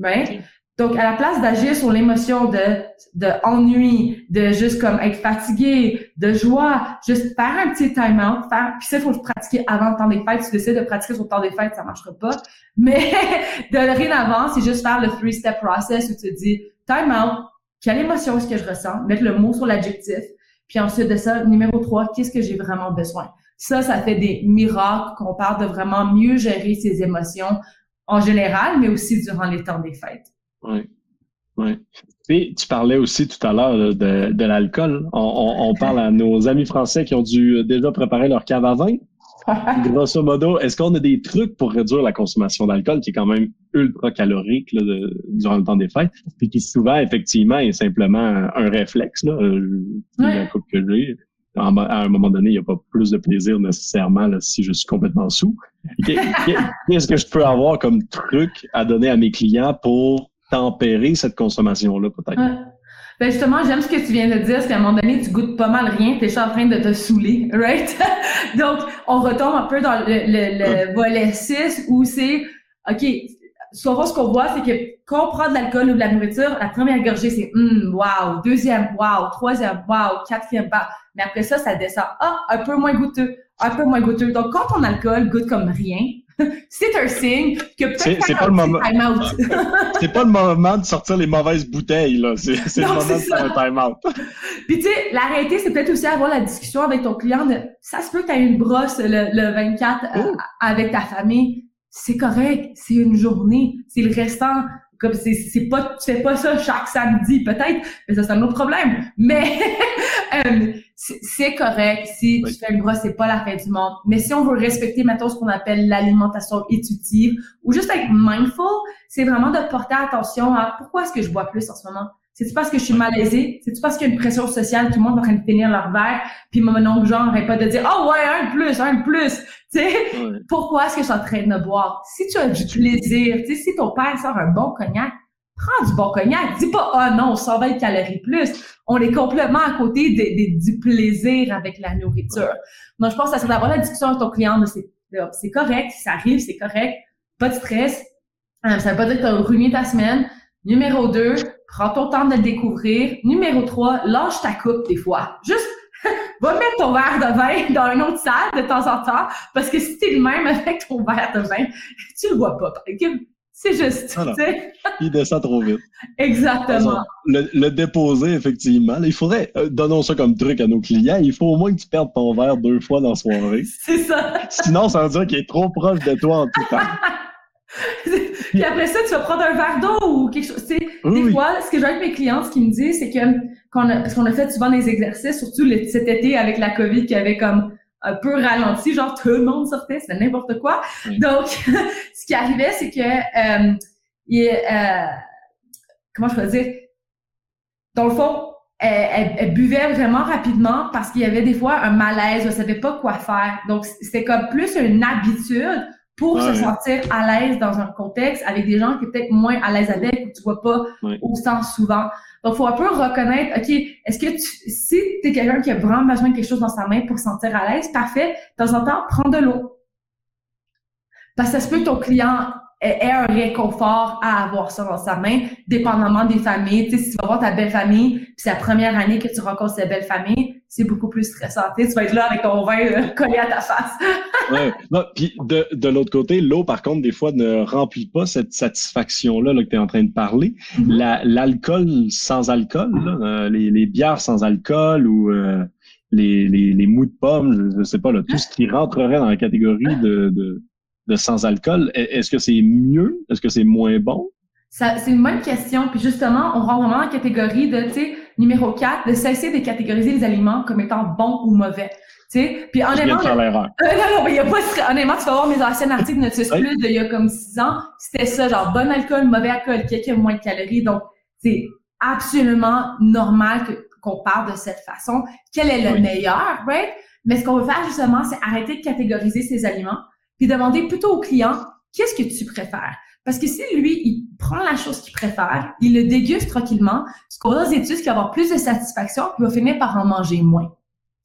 Right? Donc, à la place d'agir sur l'émotion de, de ennui, de juste comme être fatigué, de joie, juste faire un petit time out, faire, puis ça, il faut le pratiquer avant le temps des fêtes. Si tu décides de pratiquer sur le temps des fêtes, ça marchera pas. Mais de rien avant, c'est juste faire le three-step process où tu te dis, time out, quelle émotion est-ce que je ressens, mettre le mot sur l'adjectif, puis ensuite de ça, numéro 3, qu'est-ce que j'ai vraiment besoin? Ça, ça fait des miracles qu'on parle de vraiment mieux gérer ses émotions en général, mais aussi durant les temps des fêtes. Oui. Oui. Et tu parlais aussi tout à l'heure de, de l'alcool. On, on, parle à nos amis français qui ont dû déjà préparer leur cave à vin. Grosso modo, est-ce qu'on a des trucs pour réduire la consommation d'alcool qui est quand même ultra calorique là, durant le temps des fêtes, puis qui souvent effectivement est simplement un réflexe là, euh, ouais. que j'ai. À un moment donné, il n'y a pas plus de plaisir nécessairement là, si je suis complètement sous. Qu'est-ce que je peux avoir comme truc à donner à mes clients pour tempérer cette consommation-là, peut-être? Ben justement, j'aime ce que tu viens de dire, parce qu'à un moment donné, tu goûtes pas mal rien, tu es en train de te saouler, right? Donc, on retombe un peu dans le, le, le volet 6 où c'est OK, souvent, ce qu'on voit, c'est que quand on prend de l'alcool ou de la nourriture, la première gorgée, c'est hum, wow, deuxième, wow, troisième, wow, quatrième, wow. Mais après ça, ça descend. Ah, un peu moins goûteux, un peu moins goûteux. Donc, quand ton alcool goûte comme rien, c'est un signe que peut-être c'est pas le moment. c'est pas le moment de sortir les mauvaises bouteilles là. C'est le moment de faire un time out. Puis tu sais, la réalité, c'est peut-être aussi avoir la discussion avec ton client de ça se peut que tu aies une brosse le, le 24 euh, avec ta famille c'est correct, c'est une journée, c'est le restant. Comme c'est, c'est pas, tu fais pas ça chaque samedi, peut-être, mais ça c'est un autre problème. Mais euh, c'est, correct. Si tu fais une brosse, c'est pas la fin du monde. Mais si on veut respecter maintenant ce qu'on appelle l'alimentation intuitive ou juste être mindful, c'est vraiment de porter attention à pourquoi est-ce que je bois plus en ce moment c'est-tu parce que je suis malaisée? C'est-tu parce qu'il y a une pression sociale, tout le monde est en train de tenir leur verre, puis mon oncle genre n'arrête pas de dire « Oh ouais, un de plus, un de plus! » Tu sais, pourquoi est-ce que je suis en train de boire? Si tu as du plaisir, tu sais, si ton père sort un bon cognac, prends du bon cognac. Dis pas « Oh non, 120 calories plus! » On est complètement à côté du plaisir avec la nourriture. Donc, je pense que ça serait d'avoir la discussion avec ton client de c'est correct, ça arrive, c'est correct, pas de stress. Euh, ça veut pas dire que tu as ruiné ta semaine. Numéro 2, prends ton temps de le découvrir. Numéro 3, lâche ta coupe des fois. Juste, va mettre ton verre de vin dans une autre salle de temps en temps, parce que si t'es le même avec ton verre de vin, tu le vois pas. C'est juste, tu sais. Il descend trop vite. Exactement. Le, déposer, effectivement. il faudrait, euh, donnons ça comme truc à nos clients, il faut au moins que tu perdes ton verre deux fois dans la soirée. C'est ça. Sinon, ça veut dire qu'il est trop proche de toi en tout temps. Puis après ça, tu vas prendre un verre d'eau ou quelque chose. Tu sais, des fois, ce que j'ai avec mes clientes, ce qu'ils me disent, c'est que quand a, parce qu'on a fait souvent des exercices, surtout cet été avec la COVID qui avait comme un peu ralenti, genre tout le monde sortait, c'était n'importe quoi. Donc, ce qui arrivait, c'est que euh, il, euh, comment je peux dire, dans le fond, elle, elle, buvait vraiment rapidement parce qu'il y avait des fois un malaise, elle savait pas quoi faire. Donc, c'était comme plus une habitude pour se sentir à l'aise dans un contexte avec des gens qui sont peut-être moins à l'aise avec ou tu vois pas au sens souvent. Donc, faut un peu reconnaître, OK, est-ce que tu, si tu es quelqu'un qui a vraiment besoin de quelque chose dans sa main pour se sentir à l'aise, parfait, de temps en temps, prends de l'eau. Parce que ça se peut que ton client ait un réconfort à avoir ça dans sa main, dépendamment des familles. Tu sais, si tu vas voir ta belle famille, puis c'est la première année que tu rencontres cette belle famille, c'est beaucoup plus stressant. Tu, vas être là avec ton vin euh, collé à ta face. ouais. puis de, de l'autre côté, l'eau, par contre, des fois, ne remplit pas cette satisfaction-là que tu es en train de parler. Mm-hmm. L'alcool sans alcool, euh, les, les, bières sans alcool ou euh, les, les, les mous de pommes, je, sais pas, là, tout ce qui rentrerait dans la catégorie de, de, de sans alcool, e, est-ce que c'est mieux? Est-ce que c'est moins bon? c'est une bonne question. Puis justement, on rentre vraiment en catégorie de, tu sais, numéro 4, de cesser de catégoriser les aliments comme étant bons ou mauvais. Tu sais, puis honnêtement, je euh, non, non, mais il y a pas, honnêtement, tu vas voir mes anciens articles de Notus Plus d'il y a comme 6 ans, c'était ça, genre bon alcool, mauvais alcool, qui a moins de calories. Donc, c'est absolument normal qu'on parle de cette façon. Quel est le meilleur, right? Mais ce qu'on veut faire justement, c'est arrêter de catégoriser ces aliments, puis demander plutôt au client, qu'est-ce que tu préfères? Parce que si lui, il prend la chose qu'il préfère, il le déguste tranquillement, a aux études, qu'il va avoir plus de satisfaction, puis il va finir par en manger moins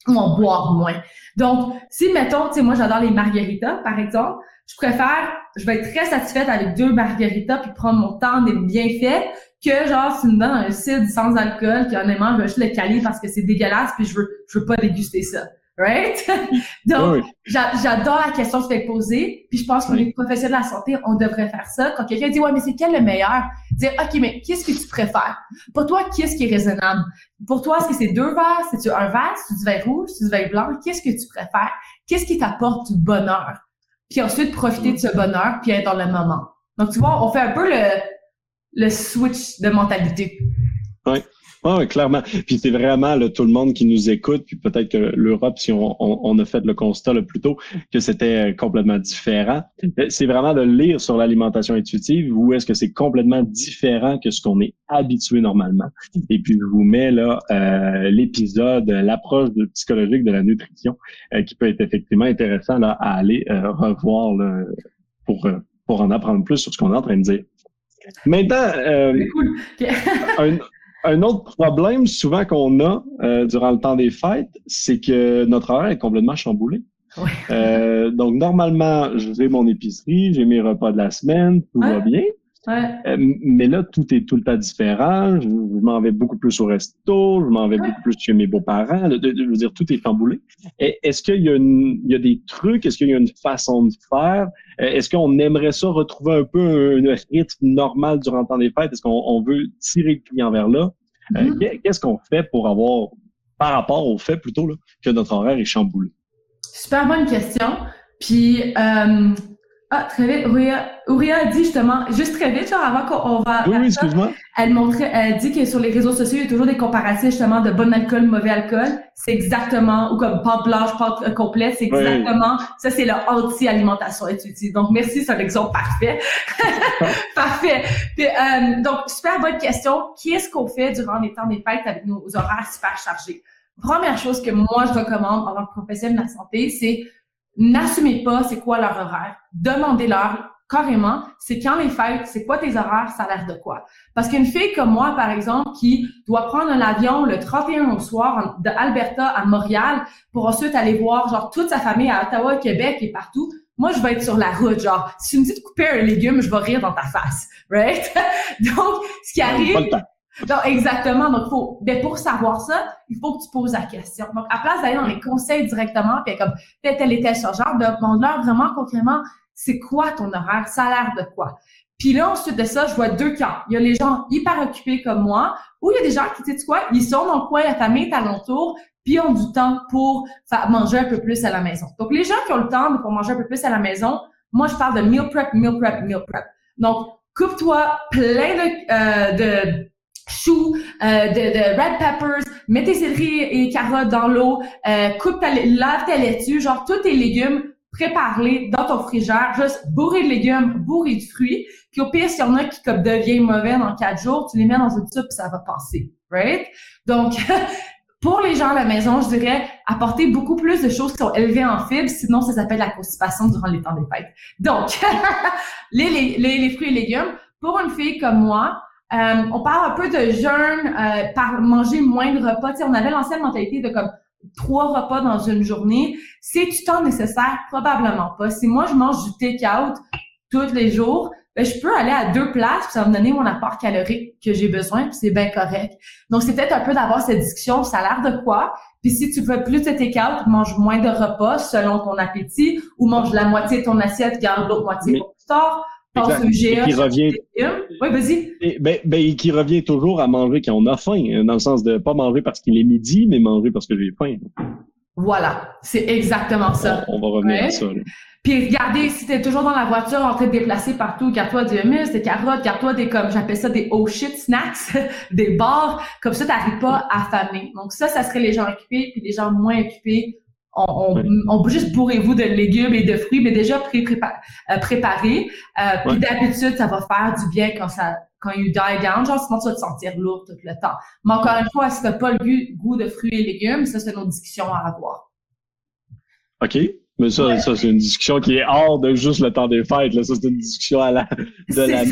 ou en boire moins. Donc, si, mettons, tu sais, moi, j'adore les margaritas, par exemple, je préfère, je vais être très satisfaite avec deux margaritas puis prendre mon temps d'être bien fait que genre, si tu me donnes un cidre sans alcool, qui honnêtement, je vais juste le caler parce que c'est dégueulasse puis je veux, je veux pas déguster ça right? Donc, j'adore la question que tu fais poser, puis je pense que les professionnels de la santé, on devrait faire ça. Quand quelqu'un dit, ouais, mais c'est quel le meilleur? Dire, OK, mais qu'est-ce que tu préfères? Pour toi, qu'est-ce qui est raisonnable? Pour toi, est-ce que c'est deux verres? C'est-tu un verre? C'est du vin rouge? C'est du vin blanc? Qu'est-ce que tu préfères? Qu'est-ce qui t'apporte du bonheur? Puis ensuite, profiter de ce bonheur, puis être dans le moment. Donc, tu vois, on fait un peu le, le switch de mentalité. Oui. Ah, clairement. Puis c'est vraiment là, tout le monde qui nous écoute, puis peut-être que l'Europe, si on, on, a fait le constat le plus tôt, que c'était euh, complètement différent. Euh, c'est vraiment de lire sur l'alimentation intuitive ou est-ce que c'est complètement différent que ce qu'on est habitué normalement? Et puis je vous mets là euh, l'épisode, l'approche psychologique de la nutrition, qui peut être effectivement intéressant là, à aller revoir là, pour, pour en apprendre plus sur ce qu'on est en train de dire. Maintenant, cool. un, un autre problème souvent qu'on a euh, durant le temps des fêtes, c'est que notre horaire est complètement chamboulé. Euh, donc, normalement, j'ai mon épicerie, j'ai mes repas de la semaine, tout va bien. Euh, mais là, tout est tout le temps différent. Je, m'en vais beaucoup plus au resto, je m'en vais beaucoup plus chez mes beaux-parents. Je veux dire, tout est chamboulé. Est-ce qu'il y, a il y a des trucs? Est-ce qu'il y a une façon de faire? Euh, est-ce qu'on aimerait ça retrouver un peu un, rythme normal durant le temps des fêtes? Est-ce qu'on veut tirer le client vers là? Euh, mm-hmm. Qu'est-ce qu'on fait pour avoir, par rapport au fait plutôt, là, que notre horaire est chamboulé? Super bonne question. Puis, euh, ah, très vite. Ouria, a dit justement, juste très vite, genre avant qu'on va. Oui, oui, excuse-moi. Elle montrait, elle dit que sur les réseaux sociaux, il y a toujours des comparatifs justement de bon alcool, mauvais alcool. C'est exactement, ou comme pâte blanche, pâte euh, complète, c'est exactement, ça c'est le anti-alimentation intuitive. Donc merci, c'est un exemple parfait. parfait. Puis, euh, donc, super bonne question. Qu'est-ce qu'on fait durant les temps des fêtes avec nos horaires super chargés? Première chose que moi je recommande en tant que professionnel de la santé, c'est N'assumez pas c'est quoi leur horaire. Demandez-leur carrément, c'est quand les fêtes, c'est quoi tes horaires, ça a l'air de quoi. Parce qu'une fille comme moi, par exemple, qui doit prendre un avion le 31 au soir de Alberta à Montréal pour ensuite aller voir genre toute sa famille à Ottawa, Québec et partout, moi, je vais être sur la route, genre, si tu me dis de couper un légume, je vais rire dans ta face, right? Donc, ce qui arrive, donc, exactement. Donc, faut, ben, pour savoir ça, il faut que tu poses la question. Donc, à place d'aller dans les conseils directement, puis comme tel, tel et tel genre, demande-leur vraiment concrètement, c'est quoi ton horaire? Ça a l'air de quoi? Puis là, ensuite de ça, je vois deux camps. Il y a les gens hyper occupés comme moi, ou il y a des gens qui, tu sais quoi, ils sont dans le coin, la famille est alentour, puis ont du temps pour manger un peu plus à la maison. Donc, les gens qui ont le temps pour manger un peu plus à la maison, moi, je parle de meal prep, meal prep, meal prep. Donc, coupe-toi plein de, euh, de choux, euh, de, de, red peppers, mets tes céleri et carottes dans l'eau, euh, coupe ta, lave ta laitue, genre tous tes légumes, prépare-les dans ton frigère, juste bourré de légumes, bourré de fruits. Puis au pire, s'il y en a qui comme deviennent mauvais dans quatre jours, tu les mets dans une soupe, ça va passer, right? Donc, pour les gens à la maison, je dirais apporter beaucoup plus de choses qui sont élevées en fibres, sinon ça s'appelle la constipation durant les temps des fêtes. Donc, les, les, les fruits et légumes, pour une fille comme moi, euh, on parle un peu de jeûne, euh, par manger moins de repas. on avait l'ancienne mentalité de comme trois repas dans une journée. C'est du temps nécessaire? Probablement pas. Si moi, je mange du take-out tous les jours, ben, je peux aller à deux places, puis ça va me donner mon apport calorique que j'ai besoin, puis c'est bien correct. Donc, c'est peut-être un peu d'avoir cette discussion, ça a l'air de quoi? Puis si tu veux plus de take-out, mange moins de repas selon ton appétit, ou mange la moitié de ton assiette, garde l'autre moitié pour plus tard qui revient, oui, vas-y. Ben, ben, qui revient toujours à manger quand on a faim, hein, dans le sens de pas manger parce qu'il est midi, mais manger parce que j'ai faim. Voilà, c'est exactement ça. On, va revenir à ça. Puis regardez, si t'es toujours dans la voiture en train de déplacer partout, garde-toi du hummus, des carottes, garde-toi des, comme j'appelle ça, des oh shit snacks, des bars, comme ça t'arrives pas à famer. Donc ça, ça serait les gens occupés, puis les gens moins occupés, on, on, juste bourrez-vous de légumes et de fruits, mais déjà pré euh, préparés. Euh, puis d'habitude, ça va faire du bien quand ça quand you die down, genre sinon tu vas te sentir lourd tout le temps. Mais encore une fois, si t'as pas le goût de fruits et légumes, ça c'est une autre discussion à avoir. OK. Mais ça, ça c'est une discussion qui est hors de juste le temps des fêtes. Là. Ça, c'est une discussion à la, de la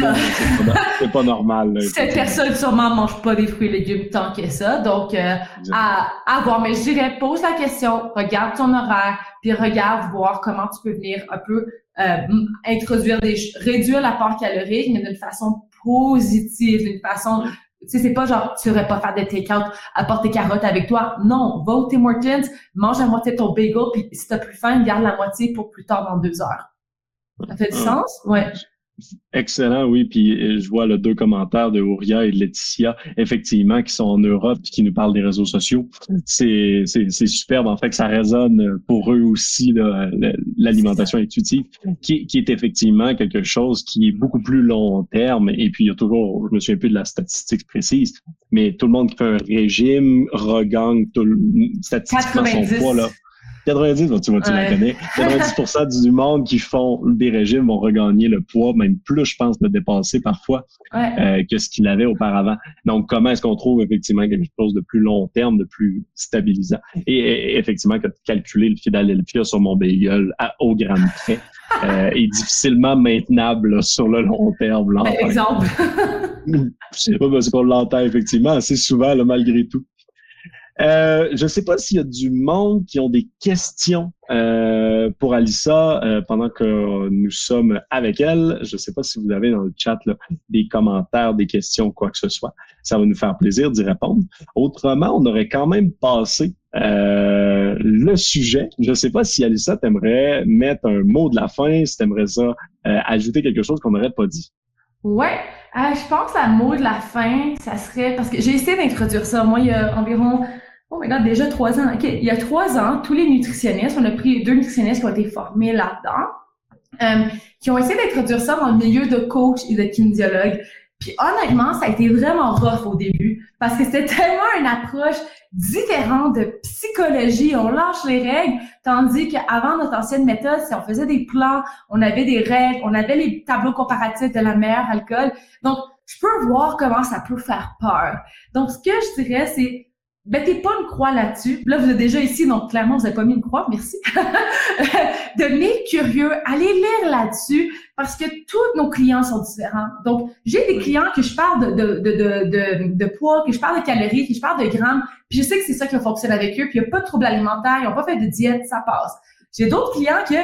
C'est pas, normal. Cette personne sûrement mange pas des fruits et légumes tant que ça. Donc, euh, à, à voir. Mais je dirais, pose la question, regarde ton horaire, puis regarde voir comment tu peux venir un peu euh, introduire des... réduire l'apport calorique, mais d'une façon positive, d'une façon sais, c'est pas genre, tu aurais pas faire de take-out, apporte tes carottes avec toi. Non, va au Tim Hortons, mange la moitié de ton bagel, puis si t'as plus faim, garde la moitié pour plus tard dans deux heures. Ça fait du ah. sens? Ouais. Excellent, oui. Puis euh, je vois le deux commentaires de Ouria et de Laetitia, effectivement, qui sont en Europe et qui nous parlent des réseaux sociaux. C'est, superbe, en fait, ça résonne pour eux aussi, l'alimentation intuitive, qui, est effectivement quelque chose qui est beaucoup plus long terme. Et puis, il y a toujours, je me souviens plus de la statistique précise, mais tout le monde qui fait un régime regagne tout statistiquement son poids, là. 90, tu, tu la connais. 90 du monde qui font des régimes vont regagner le poids, même plus, je pense, de dépasser parfois euh, que ce qu'il avait auparavant. Donc, comment est-ce qu'on trouve effectivement quelque chose de plus long terme, de plus stabilisant? Et, effectivement, calculer le Philadelphia sur mon bagel à, au gramme près euh, est difficilement maintenable sur le long terme. Là, exemple. c'est pas parce qu'on l'entend effectivement assez souvent, là, malgré tout. Euh, je ne sais pas s'il y a du monde qui ont des questions euh, pour Alissa euh, pendant que nous sommes avec elle. Je ne sais pas si vous avez dans le chat là, des commentaires, des questions, quoi que ce soit. Ça va nous faire plaisir d'y répondre. Autrement, on aurait quand même passé euh, le sujet. Je ne sais pas si Alissa t'aimerais mettre un mot de la fin, si t'aimerais ça ajouter quelque chose qu'on n'aurait pas dit. Ouais, je pense à mot de la fin, ça serait parce que j'ai essayé d'introduire ça. Moi, il y a environ Oh my God, déjà trois ans. OK, il y a trois ans, tous les nutritionnistes, on a pris deux nutritionnistes qui ont été formés là-dedans, euh, qui ont essayé d'introduire ça dans le milieu de coach et de kinésiologue. Puis honnêtement, ça a été vraiment rough au début parce que c'était tellement une approche différente de psychologie. On lâche les règles, tandis qu'avant notre ancienne méthode, si on faisait des plans, on avait des règles, on avait les tableaux comparatifs de la meilleure alcool. Donc, je peux voir comment ça peut faire peur. Donc, ce que je dirais, c'est mettez pas une croix là-dessus. Là, vous êtes déjà ici, donc clairement, vous n'avez pas mis une croix, merci. Devenez curieux, allez lire là-dessus, parce que tous nos clients sont différents. Donc, j'ai des clients que je parle de, de, de, de, de poids, que je parle de calories, que je parle de grammes, puis je sais que c'est ça qui fonctionne avec eux, puis il n'y a pas de troubles alimentaires, ils n'ont pas fait de diète, ça passe. J'ai d'autres clients que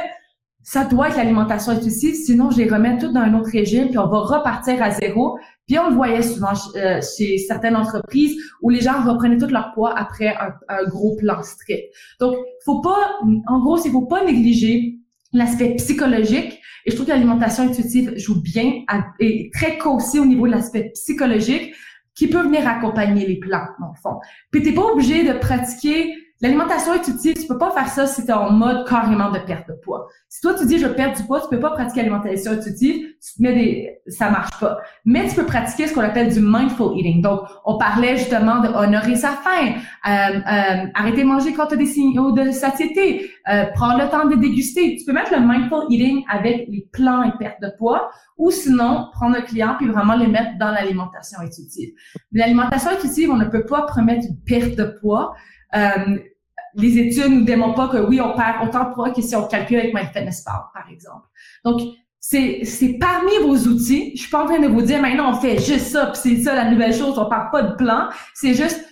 ça doit être l'alimentation intuitive, sinon je les remets toutes dans un autre régime, puis on va repartir à zéro. Puis on le voyait souvent euh, chez certaines entreprises où les gens reprenaient tout leur poids après un, gros plan strict. Donc, faut pas, en gros, il faut pas négliger l'aspect psychologique. Et je trouve que l'alimentation intuitive joue bien et très aussi au niveau de l'aspect psychologique qui peut venir accompagner les plans, dans le fond. Puis t'es pas obligé de pratiquer L'alimentation intuitive, tu peux pas faire ça si tu es en mode carrément de perte de poids. Si toi tu dis je perds du poids, tu peux pas pratiquer l'alimentation intuitive, tu te mets des ça marche pas. Mais tu peux pratiquer ce qu'on appelle du mindful eating. Donc on parlait justement de honorer sa faim, euh, euh, arrêter de manger quand tu as des signaux de satiété, euh, prendre le temps de déguster. Tu peux mettre le mindful eating avec les plans et perte de poids ou sinon prendre un client puis vraiment les mettre dans l'alimentation intuitive. L'alimentation intuitive, on ne peut pas promettre une perte de poids. Euh, les études nous démontrent pas que oui, on perd autant de poids que si on calcule avec MyFitnessPal, par exemple. Donc, c'est, c'est parmi vos outils. Je suis pas en train de vous dire maintenant on fait juste ça, puis c'est ça la nouvelle chose, on parle pas de plan. C'est juste,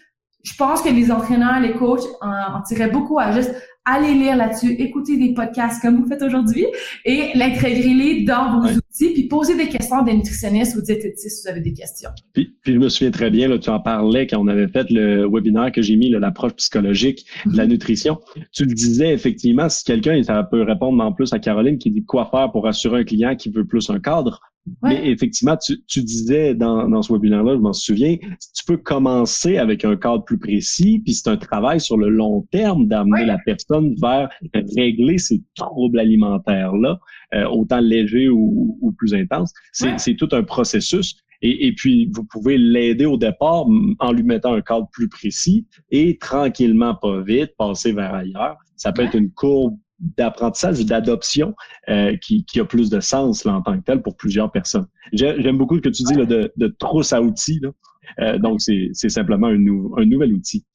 je pense que les entraîneurs, les coachs en, en beaucoup à juste allez lire là-dessus, écoutez des podcasts comme vous faites aujourd'hui et l'intégrer dans vos outils, puis poser des questions à des nutritionnistes ou diététistes si vous avez des questions. Puis, puis je me souviens très bien, là, tu en parlais quand on avait fait le webinaire que j'ai mis, l'approche psychologique de la mhm. nutrition. Tu le disais effectivement, si quelqu'un, et ça peut répondre en plus à Caroline qui dit quoi faire pour assurer un client qui veut plus un cadre, mais effectivement, tu, tu disais dans, dans ce webinaire-là, je m'en souviens, tu peux commencer avec un cadre plus précis, puis c'est un travail sur le long terme d'amener la personne vers régler ces troubles alimentaires-là, euh, autant légers ou, ou plus intenses. C'est tout un processus. Et, et, puis, vous pouvez l'aider au départ en lui mettant un cadre plus précis et tranquillement, pas vite, passer vers ailleurs. Ça peut être une courbe d'apprentissage, d'adoption euh, qui, qui, a plus de sens là, en tant que tel pour plusieurs personnes. J'aime beaucoup ce que tu dis là, de, de trousse à outils. Là. Euh, donc, c'est simplement un, un, nouvel outil.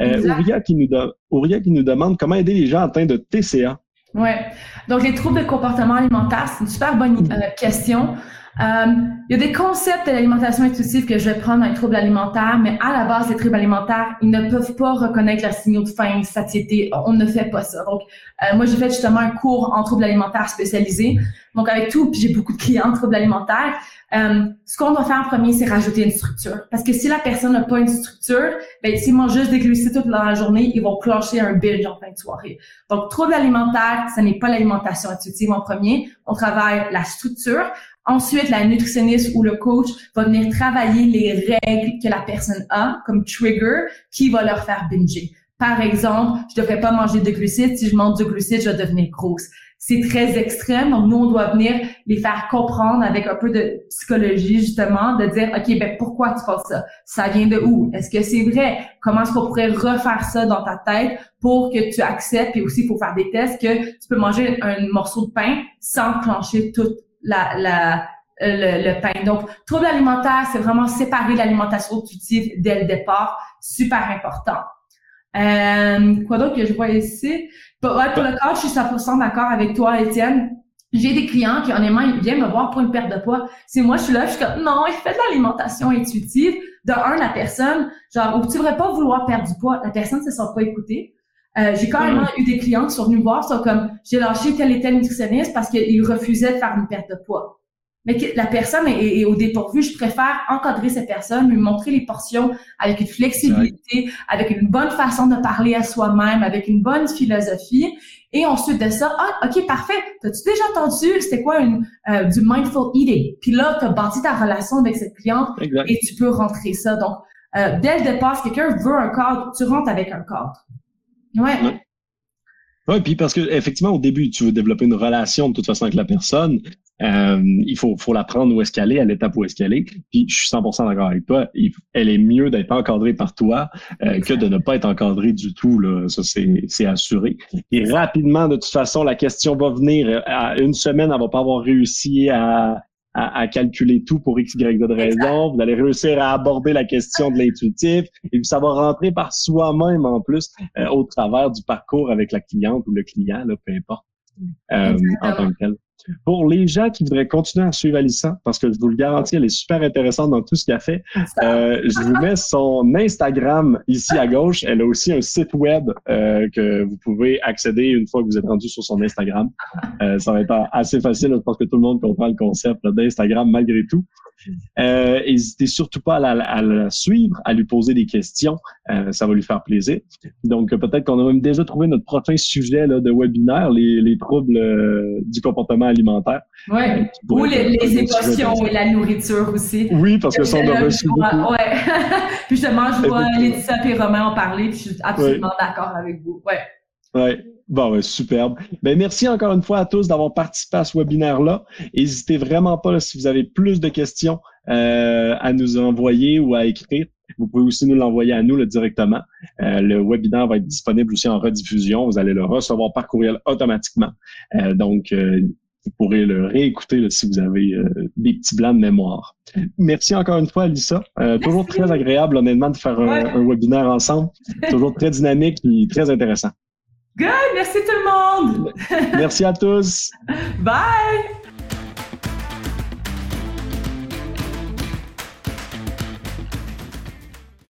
Euh, Ouria, qui nous Ouria qui nous demande comment aider les gens atteints de TCA. Ouais. Donc, les troubles de comportement alimentaire, c'est une super bonne euh, question. Euh, il y a des concepts de l'alimentation intuitive que je vais prendre dans les troubles alimentaires, mais à la base, les troubles alimentaires, ils ne peuvent pas reconnaître la signaux de faim, de satiété. On ne fait pas ça. Donc, euh, moi, j'ai fait justement un cours en troubles alimentaires spécialisé. Donc, avec tout, puis j'ai beaucoup de clients en troubles alimentaires. Euh, ce qu'on doit faire en premier, c'est rajouter une structure. Parce que si la personne n'a pas une structure, ben, s'ils mangent juste des glucides toute la journée, ils vont clencher un binge en fin de soirée. Donc, troubles alimentaires, ce n'est pas l'alimentation intuitive en premier. On travaille la structure. Ensuite, la nutritionniste ou le coach va venir travailler les règles que la personne a comme trigger qui va leur faire binger. Par exemple, je devrais pas manger de glucides. Si je mange de glucides, je vais devenir grosse. C'est très extrême. Donc, nous, on doit venir les faire comprendre avec un peu de psychologie, justement, de dire, OK, ben, pourquoi tu penses ça? Ça vient de où? Est-ce que c'est vrai? Comment est-ce qu'on pourrait refaire ça dans ta tête pour que tu acceptes? Et aussi, il faut faire des tests que tu peux manger un morceau de pain sans clencher toute euh, le, pain. Donc, trouble alimentaire, c'est vraiment séparer l'alimentation intuitive dès le départ. Super important. Euh, quoi d'autre que je vois ici? Pour, ouais, pour le corps, je suis 100% d'accord avec toi, Étienne. J'ai des clients qui, honnêtement, ils viennent me voir pour une perte de poids. C'est moi, je suis là, je suis comme, non, il fait de l'alimentation intuitive. de un, la personne, genre, ou tu devrais pas vouloir perdre du poids, la personne ne se sent pas écoutée. Euh, j'ai quand même eu des clients qui sont venus me voir, sont comme, j'ai lâché tel et tel nutritionniste parce qu'il refusait de faire une perte de poids mais que la personne est, au dépourvu, je préfère encadrer cette personne, lui montrer les portions avec une flexibilité, avec une bonne façon de parler à soi-même, avec une bonne philosophie. Et ensuite de ça, ah, OK, parfait. T'as-tu déjà entendu, c'était quoi une, euh, du mindful eating? Puis là, tu as bâti ta relation avec cette cliente et tu peux rentrer ça. Donc, euh, dès le départ, si quelqu'un veut un cadre, tu rentres avec un cadre. Ouais. ouais. Oui, puis parce que effectivement, au début, tu veux développer une relation de toute façon avec la personne. Euh, il faut, faut la prendre où est-ce qu'elle est, à l'étape où est-ce qu'elle est. Puis je suis 100% d'accord avec toi. elle est mieux d'être encadrée par toi euh, que de ne pas être encadrée du tout. Là. Ça, c'est assuré. Et rapidement, de toute façon, la question va venir. À une semaine, elle va pas avoir réussi à, à, calculer tout pour X, Y, de raison. Vous allez réussir à aborder la question de l'intuitif et puis ça va rentrer par soi-même en plus euh, au travers du parcours avec la cliente ou le client, là, peu importe, euh, en tant que tel. Pour les gens qui voudraient continuer à suivre Alissa, parce que je vous le garantis, elle est super intéressante dans tout ce qu'elle fait, euh, je vous mets son Instagram ici à gauche. Elle a aussi un site web euh, que vous pouvez accéder une fois que vous êtes rendu sur son Instagram. Euh, ça va être assez facile. Je pense que tout le monde comprend le concept d'Instagram malgré tout. Euh, n'hésitez surtout pas à la, suivre, à lui poser des questions. Euh, ça va lui faire plaisir. Donc, peut-être qu'on a même déjà trouvé notre prochain sujet là, de webinaire, les, les troubles euh, du comportement alimentaire. Oui, euh, ou les, les émotions et la nourriture aussi. Oui, parce que ça, on a reçu beaucoup. Ouais. puis justement, je vois Laetitia et Romain en parler, puis je suis absolument d'accord avec vous. Ouais. Ouais. Bon, superbe. Ben, merci encore une fois à tous d'avoir participé à ce webinaire-là. N'hésitez vraiment pas, si vous avez plus de questions, euh, à nous envoyer ou à écrire. Vous pouvez aussi nous l'envoyer à nous là, directement. Euh, le webinaire va être disponible aussi en rediffusion. Vous allez le recevoir par courriel automatiquement. Euh, donc, vous pourrez le réécouter si vous avez des petits blancs de mémoire. Merci encore une fois, Alissa. toujours très agréable, honnêtement, de faire un, un webinaire ensemble. toujours très dynamique et très intéressant. Good, merci tout le monde. merci à tous. Bye.